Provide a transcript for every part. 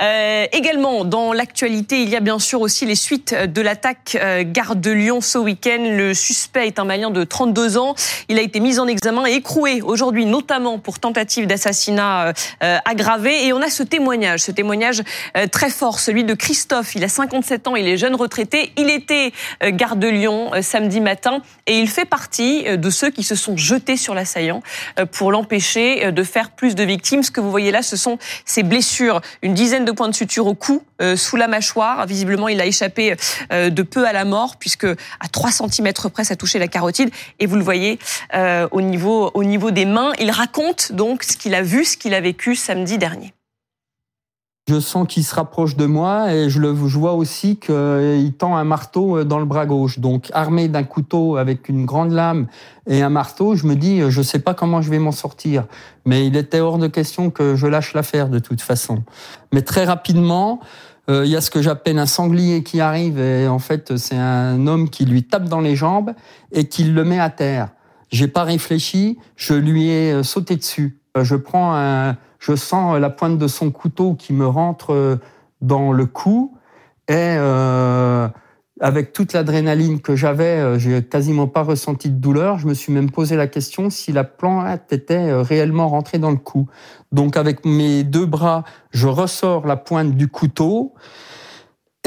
également, dans l'actualité, il y a bien sûr aussi les suites de l'attaque gare de Lyon ce week-end. Le suspect est un Malien de 32 ans. Il a été mis en examen et écroué aujourd'hui, notamment pour tentative d'assassinat aggravé. Et on a ce témoignage, ce témoignage très fort, celui de Christophe. Il a 57 ans, il est jeune retraité. Il était garde de Lyon samedi matin et il fait partie de ceux qui se sont jetés sur l'assaillant pour l'empêcher de faire plus de victimes. Ce que vous voyez là, ce sont ses blessures. Une dizaine points de suture au cou, sous la mâchoire. Visiblement, il a échappé de peu à la mort puisque à 3 cm près, ça a touché la carotide. Et vous le voyez au, niveau, au niveau des mains. Il raconte donc ce qu'il a vu, ce qu'il a vécu samedi dernier. Je sens qu'il se rapproche de moi et je le vois aussi qu'il tend un marteau dans le bras gauche. Donc armé d'un couteau avec une grande lame et un marteau, je me dis je sais pas comment je vais m'en sortir. Mais il était hors de question que je lâche l'affaire de toute façon. Mais très rapidement, euh, il y a ce que j'appelle un sanglier qui arrive et en fait c'est un homme qui lui tape dans les jambes et qui le met à terre. J'ai pas réfléchi, je lui ai sauté dessus. Je prends je sens la pointe de son couteau qui me rentre euh, dans le cou et euh, avec toute l'adrénaline que j'avais, euh, j'ai quasiment pas ressenti de douleur. Je me suis même posé la question si la plante était réellement rentrée dans le cou. Donc avec mes deux bras, je ressors la pointe du couteau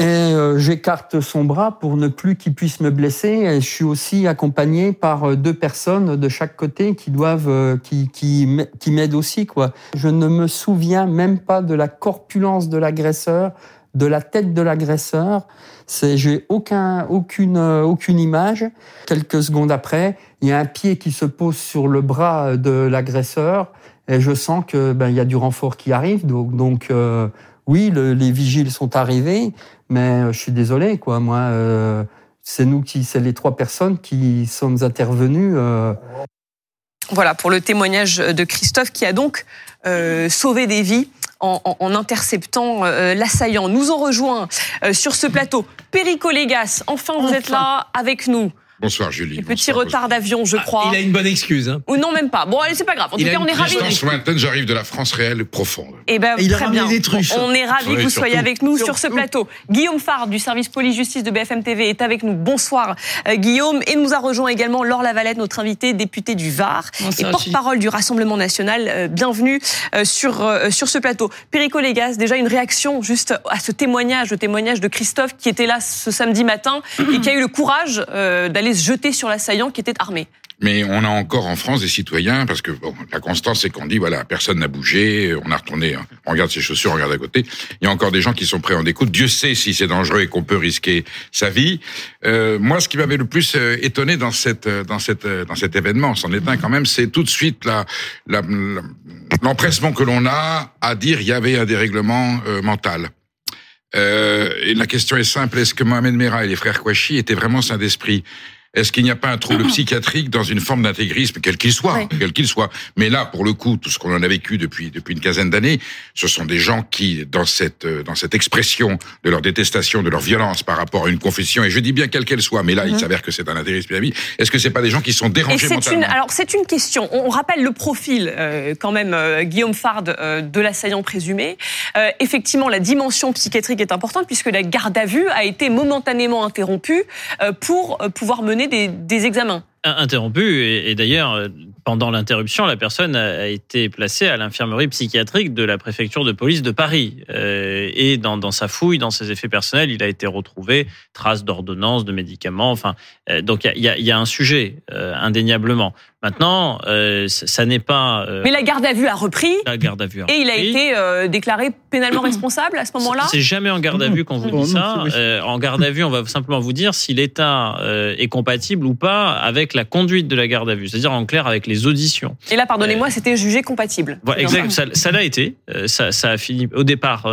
et euh, j'écarte son bras pour ne plus qu'il puisse me blesser. Et je suis aussi accompagné par euh, deux personnes de chaque côté qui doivent, euh, qui, qui, qui m'aident aussi, quoi. Je ne me souviens même pas de la corpulence de l'agresseur, de la tête de l'agresseur. C'est, j'ai aucun, aucune, aucune image. Quelques secondes après, il y a un pied qui se pose sur le bras de l'agresseur et je sens que ben il y a du renfort qui arrive. Donc, donc oui, les vigiles sont arrivés, mais euh, je suis désolé, quoi. Moi, euh, c'est nous qui, c'est les trois personnes qui sommes intervenues. Euh. Voilà pour le témoignage de Christophe qui a donc sauvé des vies. En, interceptant l'assaillant. Nous en rejoint sur ce plateau Perico Légas. Enfin, vous êtes là avec nous. Bonsoir Julie. petit retard d'avion, je ah, crois. il a une bonne excuse. Hein. Ou non, même pas. Bon, allez, c'est pas grave. En tout cas, on est ravis. lointaine, j'arrive de la France réelle profonde. Eh ben, il très bien. Des trucs. On est ravis que vous soyez avec nous sur ce plateau. Guillaume Fard du service police-justice de BFM TV est avec nous. Bonsoir euh, Guillaume. Et nous a rejoint également Laure Lavalette, notre invitée députée du Var et porte-parole du Rassemblement National. Euh, bienvenue euh, sur, sur ce plateau. Perico Légas, déjà une réaction juste à ce témoignage, le témoignage de Christophe qui était là ce samedi matin et qui a eu le courage d'aller se jeter sur l'assaillant qui était armé. Mais on a encore en France des citoyens, parce que bon, la constance, c'est qu'on dit, voilà, personne n'a bougé, on a retourné, hein. on regarde ses chaussures, on regarde à côté. Il y a encore des gens qui sont prêts en découte. Dieu sait si c'est dangereux et qu'on peut risquer sa vie. Euh, moi, ce qui m'avait le plus euh, étonné dans cette, euh, dans cette, dans cet événement, c'en est un quand même, c'est tout de suite l'empressement que l'on a à dire il y avait un dérèglement mental. et la question est simple est-ce que Mohamed Merah et les frères Kouachi étaient vraiment sains d'esprit? Est-ce qu'il n'y a pas un trouble psychiatrique dans une forme d'intégrisme, quel qu'il soit, quel qu'il soit? Mais là, pour le coup, tout ce qu'on en a vécu depuis depuis une quinzaine d'années, ce sont des gens qui, dans cette euh, dans cette expression de leur détestation, de leur violence par rapport à une confession, et je dis bien quelle qu'elle soit, mais là, il mhm. s'avère que c'est un intégrisme vie. Est-ce que c'est pas des gens qui sont dérangés mentalement une, Alors c'est une question. On rappelle le profil euh, quand même, euh, Guillaume Fard, de l'assaillant présumé. effectivement, la dimension psychiatrique est importante puisque la garde à vue a été momentanément interrompue pour pouvoir mener des, examens. Interrompu et, d'ailleurs euh, pendant l'interruption la personne a, été placée à l'infirmerie psychiatrique de la préfecture de police de Paris euh, et dans, sa fouille dans ses effets personnels il a été retrouvé traces d'ordonnances de médicaments enfin euh, donc il y a, un sujet indéniablement Maintenant, euh, ça, n'est pas. Euh, Mais la garde à vue a repris. La garde à vue. A et il a été euh, déclaré pénalement responsable à ce moment-là. C'est jamais en garde à vue qu'on vous dit ça. en garde à vue, on va simplement vous dire si l'État est compatible ou pas avec la conduite de la garde à vue, c'est-à-dire en clair avec les auditions. Et là, pardonnez-moi, c'était jugé compatible. Voilà, exact. Ça, l'a été. Ça, ça, a fini. Au départ,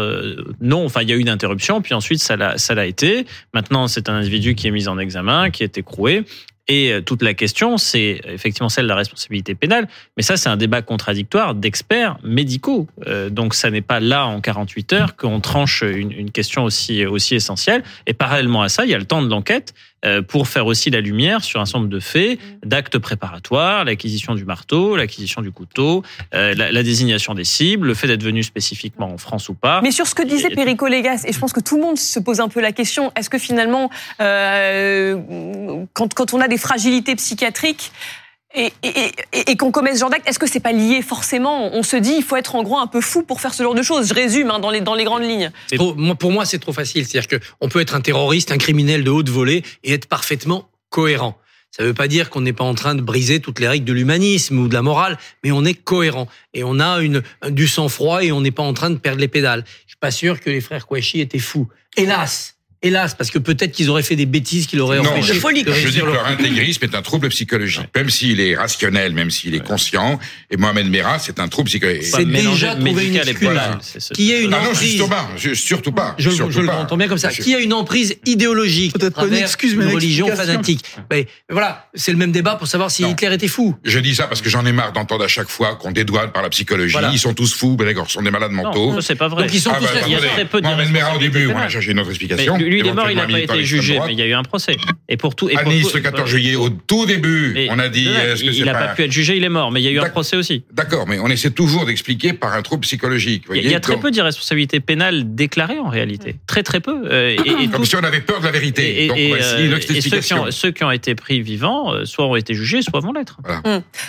non. Enfin, il y a eu une interruption, puis ensuite ça l'a, ça l'a été. Maintenant, c'est un individu qui est mis en examen, qui est écroué. Et euh, toute la question, c'est effectivement celle de la responsabilité pénale, mais ça, c'est un débat contradictoire d'experts médicaux. Euh, donc, ça n'est pas là, en 48 heures, qu'on tranche une, question aussi, aussi essentielle. Et parallèlement à ça, il y a le temps de l'enquête euh, pour faire aussi la lumière sur un certain nombre de faits, d'actes préparatoires, l'acquisition du marteau, l'acquisition du couteau, euh, la, la désignation des cibles, le fait d'être venu spécifiquement en France ou pas. Mais sur ce que disait Perico Légas, et je pense que tout le monde se pose un peu la question, est-ce que finalement, euh, quand, quand on a des fragilités psychiatriques, et, et, et- et qu'on commet ce genre d'acte, est-ce que c'est pas lié forcément? On se dit, il faut être en gros un peu fou pour faire ce genre de choses. Je résume hein, dans, les, dans les grandes lignes. Trop- moi, pour moi, c'est trop facile. C'est-à-dire qu'on peut être un terroriste, un criminel de haute volée et être parfaitement cohérent. Ça ne veut pas dire qu'on n'est pas en train de briser toutes les règles de l'humanisme ou de la morale, mais on est cohérent et on a une, du sang-froid et on n'est pas en train de perdre les pédales. Je suis pas sûr que les frères Kouachi étaient fous. Hélas, hélas, parce que peut-être qu'ils auraient fait des bêtises qui l'auraient Non, empêché je, de je dis que leur leur intégrisme est un trouble psychologique. Même s'il est rationnel, même s'il est conscient. Et Mohamed Merah, c'est un trouble psychologique. C'est déjà trouver une médical et excuse. ce- Qui est une Non, non, emprise. justement, je- surtout pas. Je, surtout je le pas. entends bien comme ça. Monsieur. Qui a une emprise idéologique Peut-être une excuse, mais une religion fanatique Mais voilà, c'est le même débat pour savoir si Non. Hitler était fou. Je dis ça parce que j'en ai marre d'entendre à chaque fois qu'on dédouane par la psychologie. Voilà. Ils sont tous fous, ben d'accord, ce sont des malades mentaux. Non, c'est pas vrai. Donc ils sont Ah tous bah, il y a très peu de Mohamed Merah, au début, on a pénale. cherché une autre Mais explication. Lui, il est mort, il n'a pas été jugé, droite. mais il y a eu un procès. Et pour tout. Et À pour Nice, tout- le 14 juillet, au tout début, on a dit, que il n'a pas... pas pu être jugé, il est mort, mais il y a eu un D'accord. procès aussi. D'accord, mais on essaie toujours d'expliquer par un trouble psychologique. Il y a- très peu d'irresponsabilité pénale déclarée en réalité. Très très peu. Euh, et, et Comme tout- si on avait peur de la vérité. et- Donc, euh, ceux, qui explication. ont, ceux qui ont été pris vivants, euh, soit ont été jugés, soit vont l'être.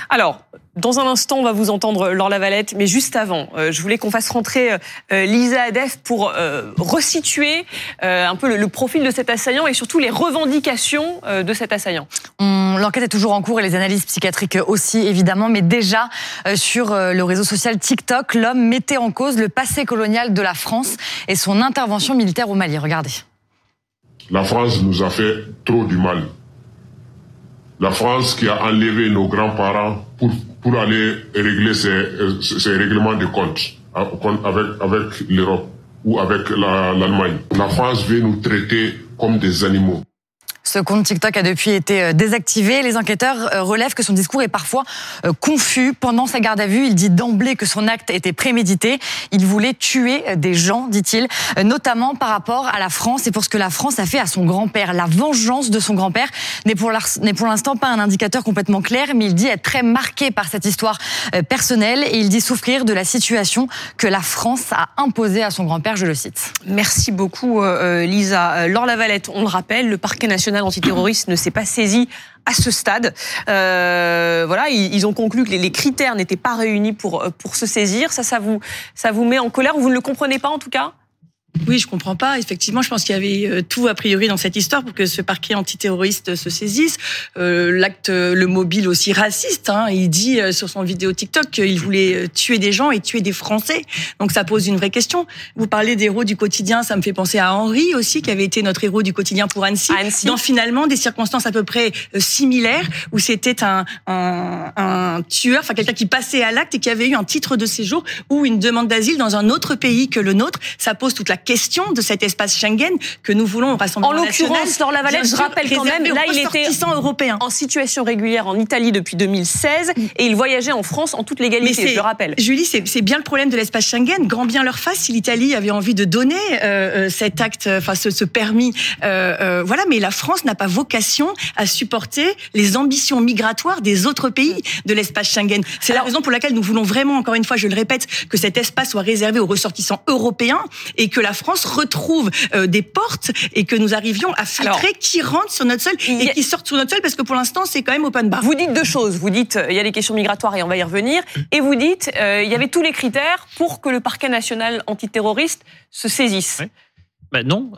Alors, dans un instant, on va vous entendre Laure Lavalette, mais juste avant, euh, je voulais qu'on fasse rentrer euh, Lisa Adef pour euh, resituer euh, un peu le, le profil de cet assaillant et surtout les revendications euh, de cet assaillant. L'enquête est toujours en cours et les analyses psychiatriques aussi, évidemment. Mais déjà, euh, sur euh, le réseau social TikTok, l'homme mettait en cause le passé colonial de la France et son intervention militaire au Mali. Regardez. La France nous a fait trop du mal. La France qui a enlevé nos grands-parents pour, pour aller régler ses, euh, règlements de compte hein, avec, avec l'Europe ou avec la- l'Allemagne. La France veut nous traiter comme des animaux. Ce compte TikTok a depuis été euh, désactivé. Les enquêteurs euh, relèvent que son discours est parfois euh, confus. Pendant sa garde à vue, il dit d'emblée que son acte était prémédité. Il voulait tuer des gens, dit-il, notamment par rapport à la France et pour ce que la France a fait à son grand-père. La vengeance de son grand-père n'est pour l'instant pas un indicateur complètement clair, mais il dit être très marqué par cette histoire personnelle et il dit souffrir de la situation que la France a imposée à son grand-père, je le cite. Merci beaucoup, Lisa. Laure Lavalette, on le rappelle, le parquet national antiterroriste ne s'est pas saisi à ce stade. Euh, voilà, ils, ont conclu que les, les critères n'étaient pas réunis pour, euh, pour se saisir. Ça, ça vous, ça vous met en colère ou vous ne le comprenez pas en tout cas? Oui, je comprends pas. Effectivement, je pense qu'il y avait euh, tout a priori dans cette histoire pour que ce parquet antiterroriste se saisisse. Euh, L'acte, euh, le mobile aussi raciste. Hein, il dit euh, sur son vidéo TikTok qu'il voulait tuer des gens et tuer des Français. Donc ça pose une vraie question. Vous parlez des héros du quotidien, ça me fait penser à Henri aussi, qui avait été notre héros du quotidien pour Annecy. Annecy. Dans finalement des circonstances à peu près similaires, où c'était un, un, un tueur, enfin quelqu'un qui passait à l'acte et qui avait eu un titre de séjour ou une demande d'asile dans un autre pays que le nôtre. Ça pose toute la question de cet espace Schengen que nous voulons au Rassemblement En l'occurrence, Laure Lavalette, je rappelle quand même, là, il était européens. en situation régulière en Italie depuis 2016 et il voyageait en France en toute légalité, je le rappelle. Julie, c'est bien le problème de l'espace Schengen. Grand bien leur face si l'Italie avait envie de donner euh, euh, cet acte, enfin ce, ce permis. Euh, euh, voilà, mais la France n'a pas vocation à supporter les ambitions migratoires des autres pays de l'espace Schengen. C'est la raison pour laquelle nous voulons vraiment, encore une fois, je le répète, que cet espace soit réservé aux ressortissants européens et que la France retrouve euh, des portes et que nous arrivions à filtrer Alors, qui rentre sur notre sol a- et qui sort sur notre sol parce que pour l'instant c'est quand même open bar. Vous dites deux choses. Vous dites euh, il y a des questions migratoires et on va y revenir. Et vous dites euh, il y avait tous les critères pour que le parquet national antiterroriste se saisisse. Oui. Ben non,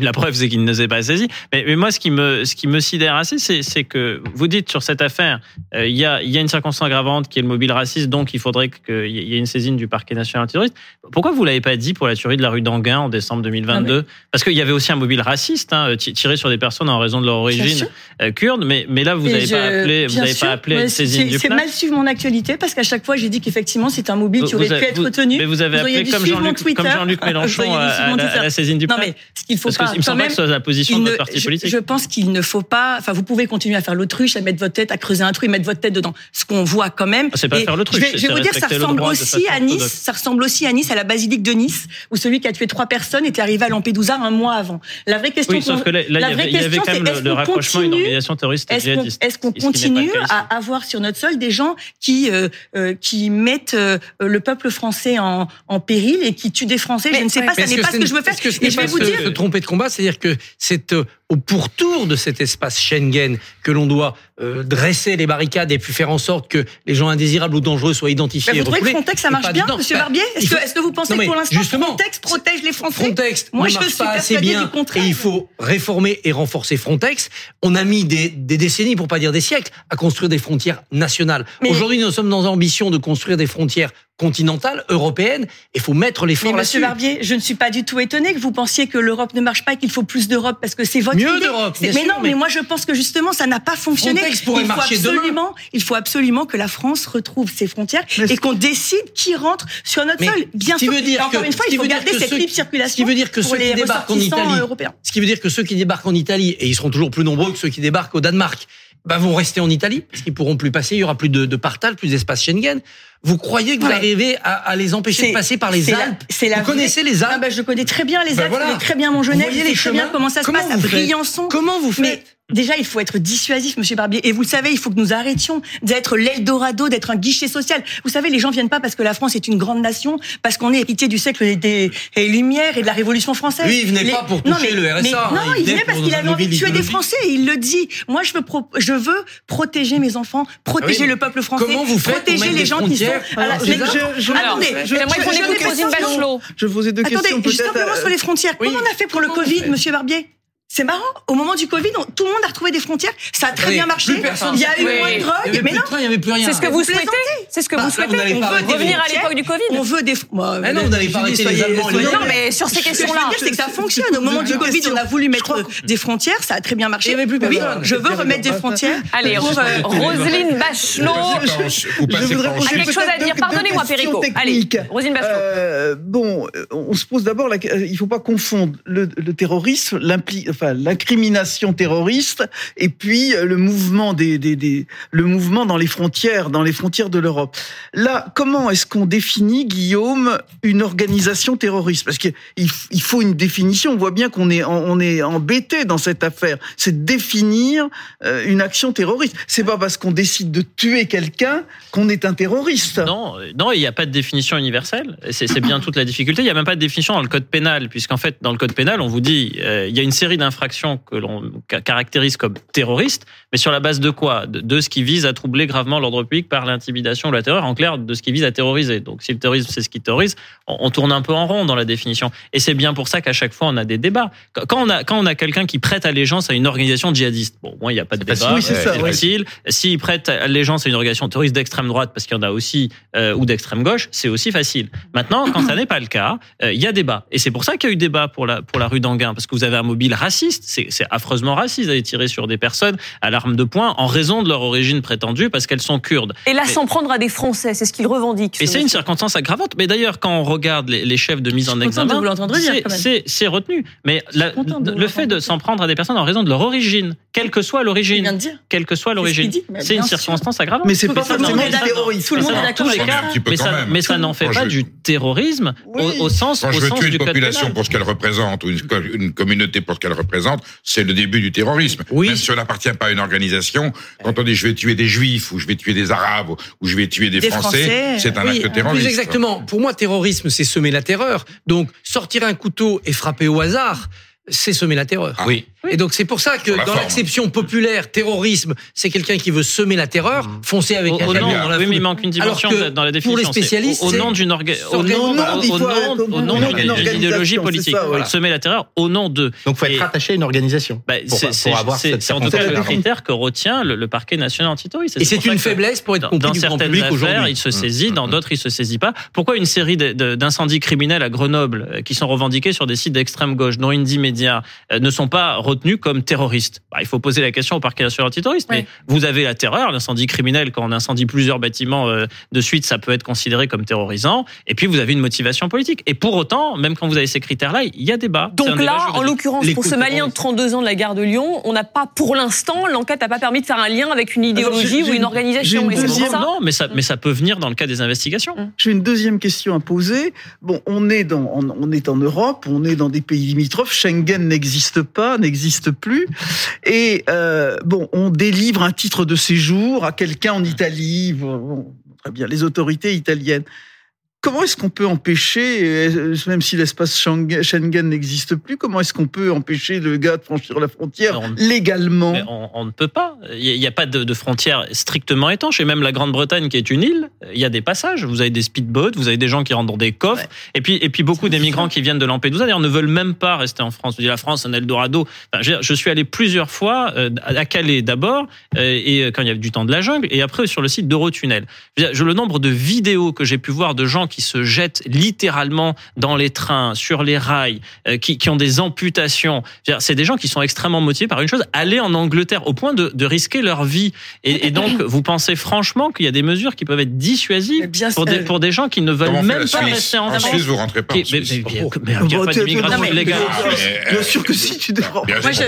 la preuve c'est qu'il ne s'est pas saisi. Mais, mais moi, ce qui me, ce qui me sidère assez, c'est, c'est que vous dites sur cette affaire, euh, il y, a, il y a une circonstance aggravante qui est le mobile raciste, donc il faudrait qu'il y ait une saisine du parquet national antiterroriste. Pourquoi vous l'avez pas dit pour la tuerie de la rue d'Anguin en décembre 2022 Parce qu'il y avait aussi un mobile raciste hein, ti- tiré sur des personnes en raison de leur origine euh, kurde, mais, mais là vous n'avez pas appelé, vous bien avez sûr, pas appelé une saisine du C'est mal suivre mon actualité parce qu'à chaque fois j'ai dit qu'effectivement c'est un mobile qui aurait pu être retenu. Mais vous avez Vous appelé comme Jean-Luc, Mélenchon à la saisine du Non, mais ce qu'il faut Parce pas. que il me semble pas même, que ce soit la position de notre parti je- politique. Je, pense qu'il ne faut pas. Enfin, vous pouvez continuer à faire l'autruche, à mettre votre tête, à creuser un trou et mettre votre tête dedans. Ce qu'on voit quand même. Ah, c'est pas faire l'autruche, Je vais, je vais vous dire, ça ressemble aussi à Nice. Ça ressemble aussi à Nice, à la basilique de Nice, où celui qui a tué trois personnes était arrivé à Lampedusa un mois avant. La vraie question. Oui, sauf qu'on- que là, la vraie il y avait question, quand même c'est le, est-ce le qu'on rapprochement à une continue organisation terroriste est-ce qu'on djihadiste. est-ce continue à avoir sur notre sol des gens qui euh, euh, qui mettent euh, le peuple français en, en péril et qui tuent des Français? Je ne sais pas, ça n'est pas ce que je veux faire. Et je vais vous dire, se tromper de combat, c'est-à-dire que c'est euh, au pourtour de cet espace Schengen que l'on doit euh, dresser les barricades et puis faire en sorte que les gens indésirables ou dangereux soient identifiés Mais et vous trouvez que. Frontex ça Et marche bien. Monsieur Barbier Est-ce que, vous pensez Non, que pour l'instant Frontex protège les Français Frontex Moi, ne je marche suis pas assez bien et il faut réformer et renforcer Frontex. On a mis des, des décennies, pour pas dire des siècles, à construire des frontières nationales. Aujourd'hui, nous sommes dans l'ambition de construire des frontières continentales, européennes. Il faut mettre Mais Monsieur là-dessus. Barbier, je ne suis pas du tout étonné que vous pensiez que l'Europe ne marche pas et qu'il faut plus d'Europe parce que c'est votre Mieux idée. d'Europe, C'est- bien Mais sûr, non, mais... mais- moi je pense que justement ça n'a pas fonctionné. Pourrait il faut demain. absolument, il faut absolument que la France retrouve ses frontières Mais et qu'on décide qui rentre sur notre sol. Bien ce sûr. veut dire Et encore que- une fois, ce il faut garder cette libre Ce circulation qui veut dire que ceux qui débarquent en Italie, européens. ce qui veut dire que ceux qui débarquent en Italie, et ils seront toujours plus nombreux que ceux qui débarquent au Danemark, bah, vont rester en Italie, parce qu'ils pourront plus passer, il y aura plus de, de partage, plus d'espace Schengen. Vous croyez que vous Ouais. arrivez à, à les empêcher de passer par les la- Alpes c'est la Vous connaissez les Ah Alpes bah, je connais très bien les Ben Alpes, voilà. je connais très bien mon Genève, je les sais très bien chemins comment ça se passe à Briançon. Comment vous Mais faites déjà, il faut être dissuasif, Monsieur Barbier. Et vous le savez, il faut que nous arrêtions d'être l'Eldorado, d'être un guichet social. Vous savez, les gens viennent pas parce que la France est une grande nation, parce qu'on est héritier du siècle des, des- des Lumières et de la Révolution française. Lui, il venait Les- pas pour Non, toucher mais- le RSA, mais hein, non, il il venait parce qu'il avait envie de tuer des. Français. Et il le dit. Moi, je veux, pro- je veux protéger mes enfants, protéger Ah oui, le peuple français, comment vous faites pour protéger les gens qui sont. frontières à la- Alors, je- non, je- je- attendez, je- j'aimerais je- je. Bachelot. Vais poser deux Attendez, questions juste peut-être. simplement euh, sur les frontières. Comment on a fait pour le vous Covid, Monsieur Barbier? C'est marrant. Au moment du Covid, on- tout le monde a retrouvé des frontières. Ça a très bien marché. plus personne Il y a eu Oui. moins de Il y drogue. avait Mais plus non. de train, il n'y avait plus rien. C'est ce que Vous vous souhaitez C'est ce que Bah, vous là, vous souhaitez On veut Revenir à l'époque du Covid On veut des. Moi, Ah non, vous n'allez pas arrêter les soyez- Allemands, les Non, mais sur ces Ce que je veux questions-là. dire, c'est que ça fonctionne. Au moment du Covid, on a voulu mettre des frontières, ça a très bien marché. Il y avait plus Oui, je veux remettre des frontières. Allez, Roselyne Bachelot. Vous Je voudrais pas en poser a quelque chose à dire. Pardonnez-moi, Perico. Allez. Roselyne Bachelot. Euh, bon, on se pose d'abord, la- euh, il faut pas confondre le, le terrorisme, l'impli- l'incrimination terroriste, et puis euh, le mouvement des, des, le mouvement dans les frontières, dans les frontières de l'Europe. Là, comment est-ce qu'on définit, Guillaume, une organisation terroriste? Parce qu'il il faut une définition. On voit bien qu'on est, on est embêté dans cette affaire. C'est définir euh, une action terroriste. C'est pas parce qu'on décide de tuer quelqu'un qu'on est un terroriste. Non, euh, non, il n'y a pas de définition universelle. C'est bien toute la difficulté. Il n'y a même pas de définition dans le code pénal, puisqu'en fait, dans le code pénal, on vous dit, euh, y a une série d'infractions que l'on ca- caractérise comme terroristes, mais sur la base de quoi? De, de ce qui vise à troubler gravement l'ordre public par l'intimidation ou la terreur, en clair, de ce qui vise à terroriser. Donc, si le terrorisme, c'est ce qui terrorise, on, on tourne un peu en rond dans la définition. Et c'est bien pour ça qu'à chaque fois, on a des débats. Quand- on a, quand on a quelqu'un qui prête allégeance à une organisation djihadiste, bon, moi, il n'y a pas de débat. facile. Oui, c'est c'est ouais. facile. S'il prête allégeance à une organisation terroriste d'extrême droite, parce qu'il y en a aussi, euh, ou d'extrême gauche, c'est aussi facile. Maintenant, quand ça n'est pas le cas, euh, il y a débat. Et c'est pour ça qu'il y a eu débat pour la, pour la rue d'Anguin, parce que vous avez un mobile raciste. C'est c'est affreusement raciste d'aller tirer sur des personnes à l'arme de poing en raison de leur origine prétendue, parce qu'elles sont kurdes. Et là, s'en prendre à des Français, c'est ce qu'il revendique. Et ce c'est une circonstance aggravante. Mais d'ailleurs, quand on regarde les, les chefs de mise en examen, c'est- quand retenu. Mais la- le fait de s'en prendre à des personnes en raison de leur origine, quelle que soit l'origine, quelle que soit l'origine, c'est une circonstance aggravante. Mais c'est pas forcément du terrorisme. Tout le Mais monde ça, est tous les cas, mais quand n'en fait Quand pas du terrorisme au- sens, Quand au je veux tuer du une population pour ce qu'elle représente, ou une communauté pour ce qu'elle représente, c'est le début du terrorisme. Oui. Même si on n'appartient pas à une organisation, quand on dit je vais tuer des juifs, ou je vais tuer des arabes, ou je vais tuer des, Des Français, Français, c'est un Oui, acte terroriste. Plus exactement. Pour moi, terrorisme, c'est semer la terreur. Donc, sortir un couteau et frapper au hasard, c'est semer la terreur. Ah. Oui. Et donc, c'est pour ça que la dans l'acception populaire, terrorisme, c'est quelqu'un qui veut semer la terreur, foncer avec Au, un au camion nom, dans la oui, mais il manque une Alors dimension que dans la pour définition. les C'est spécialistes, au, nom d'une orga- au nom, d'une idéologie politique. ça, voilà. Semer la terreur au nom de. Donc, faut être rattaché à une organisation. Bah, pour, c'est pour en tout cas le critère que retient le, le parquet national antiterroriste. Et c'est pour une faiblesse pour être dans, compris dans certaines affaires, il se Mmh, saisit, dans mmh. d'autres, il se saisit pas. Pourquoi une série d'incendies criminels à Grenoble euh, qui sont revendiqués sur des sites d'extrême gauche, dont Indie Media, euh, ne sont pas retenu comme terroriste. Bah, il faut poser la question au parquet national antiterroriste. Ouais. Mais vous avez la terreur, l'incendie criminel, quand on incendie plusieurs bâtiments euh, de suite, ça peut être considéré comme terrorisant. Et puis vous avez une motivation politique. Et pour autant, même quand vous avez ces critères-là, il y a débat. Donc débat là, en juridique. l'occurrence, pour ce Malien de 32 ans de la gare de Lyon, on n'a pas, pour l'instant, l'enquête n'a pas permis de faire un lien avec une idéologie j'ai- ou une organisation. une deuxième- ça non, mais ça, mais ça peut venir dans le cas des investigations. J'ai une deuxième question à poser. Bon, on est dans, on, on est en Europe, on est dans des pays limitrophes. Schengen n'existe pas, n'existe plus. Et euh, on délivre un titre de séjour à quelqu'un en Italie. Très bien, les autorités italiennes. Comment est-ce qu'on peut empêcher, euh, même si l'espace Schengen n'existe plus, comment est-ce qu'on peut empêcher le gars de franchir la frontière On- légalement? On, on ne peut pas. Il n'y a, pas de, de frontières strictement étanches. Et même la Grande-Bretagne, qui est une île, il y a des passages. Vous avez des speedboats, vous avez des gens qui rentrent dans des coffres. Ouais. Et puis, et puis beaucoup des migrants qui viennent de Lampedusa, d'ailleurs, ne veulent même pas rester en France. Je dis la France, un Eldorado. Enfin, je, suis allé plusieurs fois euh, à Calais d'abord, euh, et quand il y avait du temps de la jungle, et après sur le site d'Eurotunnel. Je- le nombre de vidéos que j'ai pu voir de gens qui se jettent littéralement dans les trains, sur les rails, euh, qui, qui ont des amputations. C'est des gens qui sont extrêmement motivés par une chose, aller en Angleterre au point de, de risquer leur vie. Et, et donc, vous pensez franchement qu'il y a des mesures qui peuvent être dissuasives bien pour des, pour des gens qui ne veulent Comment même pas Suisse rester en En France Suisse, vous rentrez pas en Qui- mais- Suisse. mais- mais- mais il n'y a Bon, pas tu- d'immigration illégale. mais- Bien sûr que si tu déranges. Bien Moi, sûr,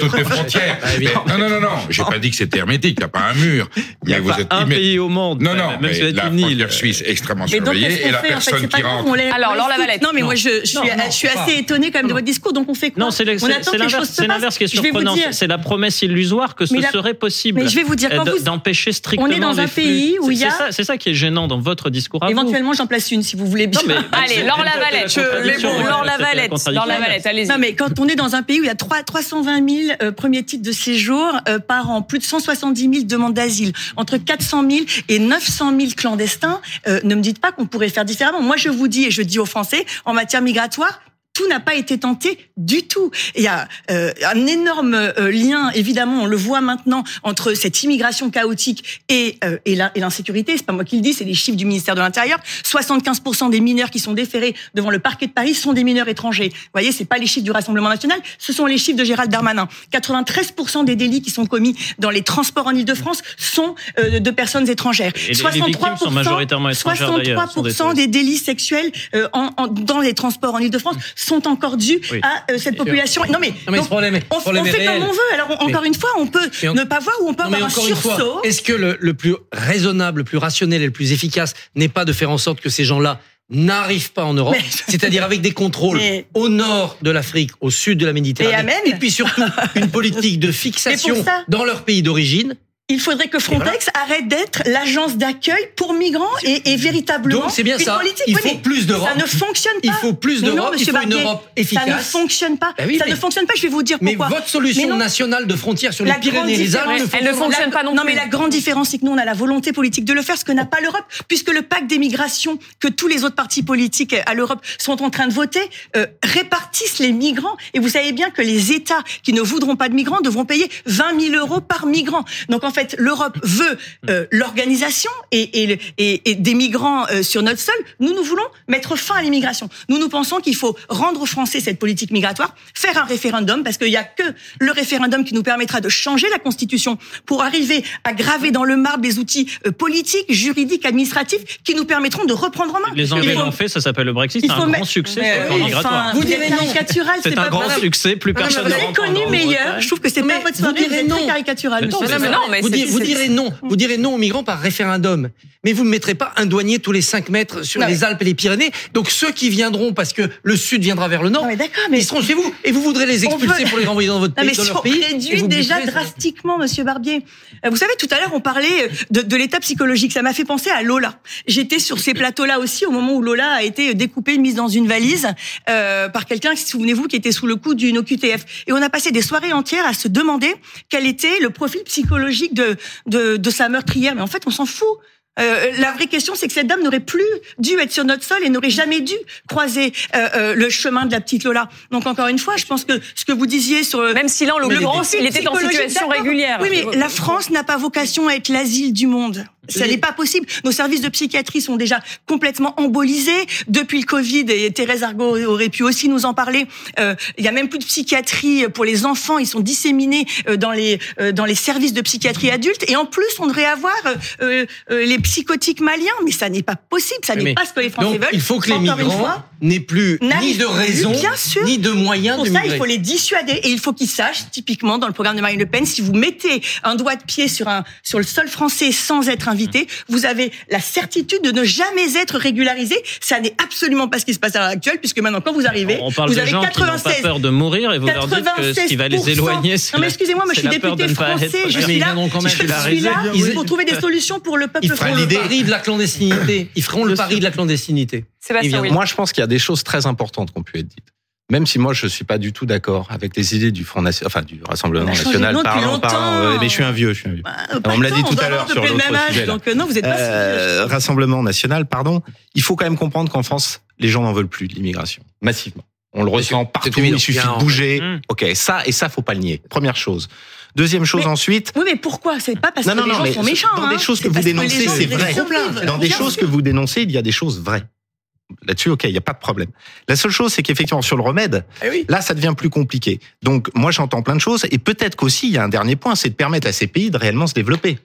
toutes les frontières. Bah, non, non, non, non. J'ai pas dit que c'était hermétique. Il n'y a pas un mur. Il n'y a Mais vous pas êtes un pays au monde. Non, non, même mais si vous êtes la une île. frontière suisse est extrêmement surveillée et la fait en qui rentre. Alors, Laure Lavalette. Non, mais moi, je, suis, Non, non, je suis pas. assez étonnée quand même de votre discours. Donc, on fait quoi Non, c'est le- On c'est- attend c'est que les l'inverse qui est passent. Je vais vous surprenant. dire. C'est la promesse illusoire que ce serait possible Mais je vais vous dire, quand d- vous- d'empêcher strictement on est dans un pays où C'est- il y a- c'est ça- qui est gênant dans votre discours à vous. Éventuellement, j'en place une si vous voulez bien. Allez, Laure Lavalette, Laure Lavalette. Laure Lavalette, allez-y. Non, mais quand on est dans un pays où il y a 3, 320 000 euh, premiers titres de séjour euh, par an, plus de 170 000 demandes d'asile, entre 400 000 et 900 000 clandestins, euh, ne me dites pas qu'on pourrait faire différemment. Moi, je vous dis, et je dis aux Français, en matière migratoire, tout n'a pas été tenté du tout. Il y a euh, un énorme euh, lien, évidemment, on le voit maintenant, entre cette immigration chaotique et, euh, et l'in- et l'insécurité. C'est pas moi qui le dis, c'est les chiffres du ministère de l'Intérieur. 75% des mineurs qui sont déférés devant le parquet de Paris sont des mineurs étrangers. Vous voyez, c'est pas les chiffres du Rassemblement national, ce sont les chiffres de Gérald Darmanin. 93% des délits qui sont commis dans les transports en Ile-de-France sont euh, de personnes étrangères. Et les- les victimes sont majoritairement étrangères, d'ailleurs, sont des 63% des délits sexuels euh, en, en- dans les transports en Ile-de-France sont encore dus Oui, à euh, cette population. Non mais, Non, mais donc, problème on, problème fait réel. comme on veut. Alors on- encore une fois, on peut ne pas voir ou on peut avoir un sursaut. est-ce que le, le plus raisonnable, le plus rationnel et le plus efficace n'est pas de faire en sorte que ces gens-là n'arrivent pas en Europe, c'est-à-dire avec des contrôles Mais- au nord de l'Afrique, au sud de la Méditerranée, Et et puis surtout une politique de fixation dans leur pays d'origine. Il faudrait que Frontex arrête d'être l'agence d'accueil pour migrants et, et véritablement Donc c'est bien une ça. politique. Il faut mais plus d'Europe. Ça ne fonctionne pas. Il faut plus Mais non, d'Europe. Il faut une Europe Ça ne efficace. fonctionne pas. Oui, ça mais- ne fonctionne pas. Je vais vous dire Mais pourquoi. votre solution Mais non. nationale de frontière sur La les Pyrénées les Alpes ne Elle ne fonctionne pas non Non, plus. mais la grande différence, c'est que nous, on a la volonté politique de le faire, ce que n'a pas l'Europe, puisque le pacte des migrations que tous les autres partis politiques à l'Europe sont en train de voter euh, répartissent les migrants. Et vous savez bien que les États qui ne voudront pas de migrants devront payer 20 000 euros par migrant. Donc en fait, l'Europe veut euh, l'organisation et, et, et- et des migrants euh, sur notre sol. Nous, nous voulons mettre fin à l'immigration. Nous, nous pensons qu'il faut rendre aux Français cette politique migratoire, faire un référendum, parce qu'il n'y a que le référendum qui nous permettra de changer la Constitution pour arriver à graver dans le marbre des outils euh, politiques, juridiques, administratifs qui nous permettront de reprendre en main. Les Anglais l'ont fait, ça s'appelle le Brexit. C'est un grand succès oui, migratoire. enfin, vous direz C'est un grand succès, plus personne Vous ne avez en connu meilleur. Je trouve que c'est pas votre vous soirée. Vous êtes très caricatural, non, mais vous, direz, vous c'est- direz non. Vous direz non aux migrants par référendum. Mais vous ne mettrez pas un douanier tous les 5 mètres sur Non, les mais- Alpes et les Pyrénées. Donc ceux qui viendront parce que le sud viendra vers le nord, Non, mais d'accord, mais ils seront chez vous. Et vous voudrez les expulser pour les renvoyer dans votre pays, mais dans si leur on pays. réduit déjà drastiquement, Monsieur Barbier. Euh, Vous savez, tout à l'heure, on parlait de, de l'état psychologique. Ça m'a fait penser à Lola. J'étais sur ces plateaux-là aussi au moment où Lola a été découpée, mise dans une valise euh, par quelqu'un, souvenez-vous, qui était sous le coup d'une OQTF. Et on a passé des soirées entières à se demander quel était le profil psychologique de, de, de sa meurtrière. Mais en fait, on s'en fout. Euh, la vraie question, c'est que cette dame n'aurait plus dû être sur notre sol et n'aurait jamais dû croiser euh, euh, le chemin de la petite Lola. Donc encore une fois, je pense que ce que vous disiez sur euh, Même si là, en l'occurrence, il était en situation régulière. Oui, mais la France n'a pas vocation à être l'asile du monde. Ça n'est pas possible. Nos services de psychiatrie sont déjà complètement embolisés depuis le Covid. Et Thérèse Argot aurait pu aussi nous en parler. Euh, il y a même plus de psychiatrie pour les enfants. Ils sont disséminés euh, dans les euh, dans les services de psychiatrie adultes. Et en plus, on devrait avoir euh, euh, les psychotiques maliens. Mais ça n'est pas possible. Ça n'est pas ce que les Français Donc, veulent. il faut que les migrants n'aient plus ni de raison, bien sûr. ni de moyens Pour de ça, migrer. il faut les dissuader et il faut qu'ils sachent, typiquement dans le programme de Marine Le Pen, si vous mettez un doigt de pied sur un sur le sol français sans être invité, vous avez la certitude de ne jamais être régularisé. Ça n'est absolument pas ce qui se passe à l'heure actuelle, puisque maintenant quand vous arrivez, On parle vous de avez gens qui n'ont pas 96 peur de mourir et vous leur dites que ce qui va les 96%. éloigner, c'est Non mais excusez-moi, moi je suis la peur de député ne pas français, être- je suis ils là, je suis là Ils- pour trouver des solutions pour le peuple Ils feront le français. pari de la clandestinité. Ils feront le pari de la clandestinité. Moi, je pense qu'il y a des choses très importantes qui ont pu être dites. Même si moi, je suis pas du tout d'accord avec les idées du Front National, enfin du Rassemblement National. longtemps. pardon, euh, mais je suis un vieux, je suis un vieux. Bah, On me l'a dit tout à l'heure sur l'autre même âge, sujet, là. Donc euh, non, vous êtes pas si vieux. Euh, Rassemblement National, pardon. Il faut quand même comprendre qu'en France, les gens n'en veulent plus de l'immigration, massivement. On le ressent partout. Il suffit a de bouger. Mmh. Ok, ça et ça, faut pas le nier. Première chose. Deuxième chose Mais- ensuite. Oui, mais pourquoi? C'est pas parce Non, que non, les non, gens mais sont méchants. dans hein. des choses que C'est vous dénoncez, c'est vrai. Dans des Bien choses que vous dénoncez, il y a des choses vraies. Là-dessus, ok, il n'y a pas de problème. La seule chose, c'est qu'effectivement, sur le remède, Eh oui. là, ça devient plus compliqué. Donc, moi, j'entends plein de choses. Et peut-être qu'aussi, il y a un dernier point, c'est de permettre à ces pays de réellement se développer.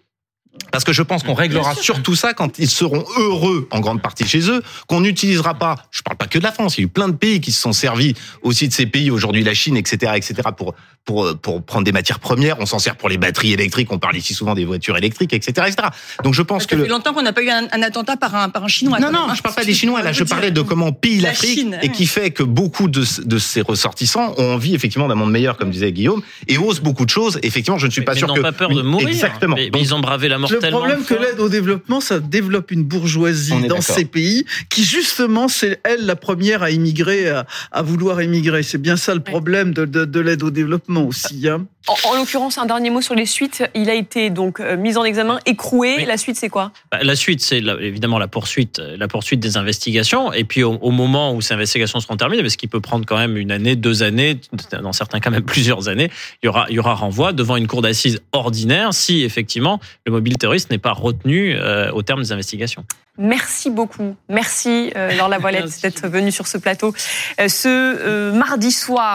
Parce que je pense qu'on réglera surtout ça quand ils seront heureux en grande partie chez eux, qu'on n'utilisera pas. Je parle pas que de la France. Il y a eu plein de pays qui se sont servis aussi de ces pays aujourd'hui, la Chine, etc., etc., pour pour pour prendre des matières premières. On s'en sert pour les batteries électriques. On parle ici souvent des voitures électriques, etc., etc. Donc je pense Ça que fait le- longtemps qu'on n'a pas eu un, un attentat par un, par un Chinois. non, non, hein. je parle pas des Chinois. Là, je parlais de comment pille La l'Afrique Chine, et qui fait que beaucoup de, de ces ressortissants ont envie effectivement d'un monde meilleur, comme disait Guillaume, et osent beaucoup de choses. Effectivement, je ne suis Mais- pas mais sûr n'ont que pas peur de mourir. Exactement. Mais, mais Donc, ils ont bravé la Le problème que l'aide au développement, ça développe une bourgeoisie dans ces pays qui justement, c'est elle la première à immigrer, à, à vouloir immigrer. C'est bien ça le problème de, de, de l'aide au développement aussi. Hein. En, en l'occurrence, un dernier mot sur les suites. Il a été donc euh, mis en examen, écroué. Oui. La suite, c'est quoi? Bah, La suite, c'est la- évidemment la poursuite, la poursuite des investigations. Et puis au, au moment où ces investigations seront terminées, parce qu'il peut prendre quand même une année, deux années, dans certains cas même plusieurs années, il y aura, il y aura renvoi devant une cour d'assises ordinaire si effectivement le mobile terroriste n'est pas retenu euh, au terme des investigations. Merci beaucoup. Merci, euh, Laure Lavalette, Merci. d'être venue sur ce plateau. Euh, ce euh, mardi soir,